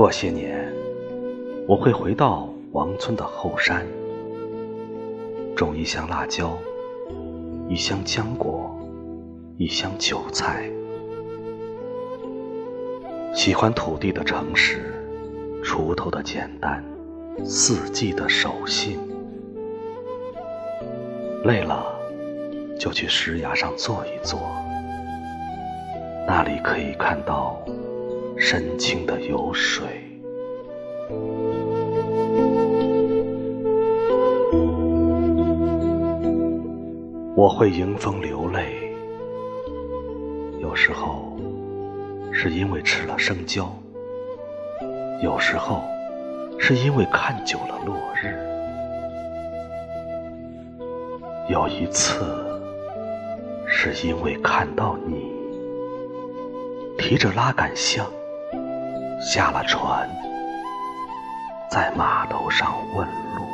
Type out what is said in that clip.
过些年，我会回到王村的后山，种一箱辣椒，一箱浆果，一箱韭菜。喜欢土地的诚实，锄头的简单，四季的守信。累了，就去石崖上坐一坐，那里可以看到深清的有水。我会迎风流泪，有时候是因为吃了生椒，有时候是因为看久了落日。有一次，是因为看到你提着拉杆箱下了船，在码头上问路。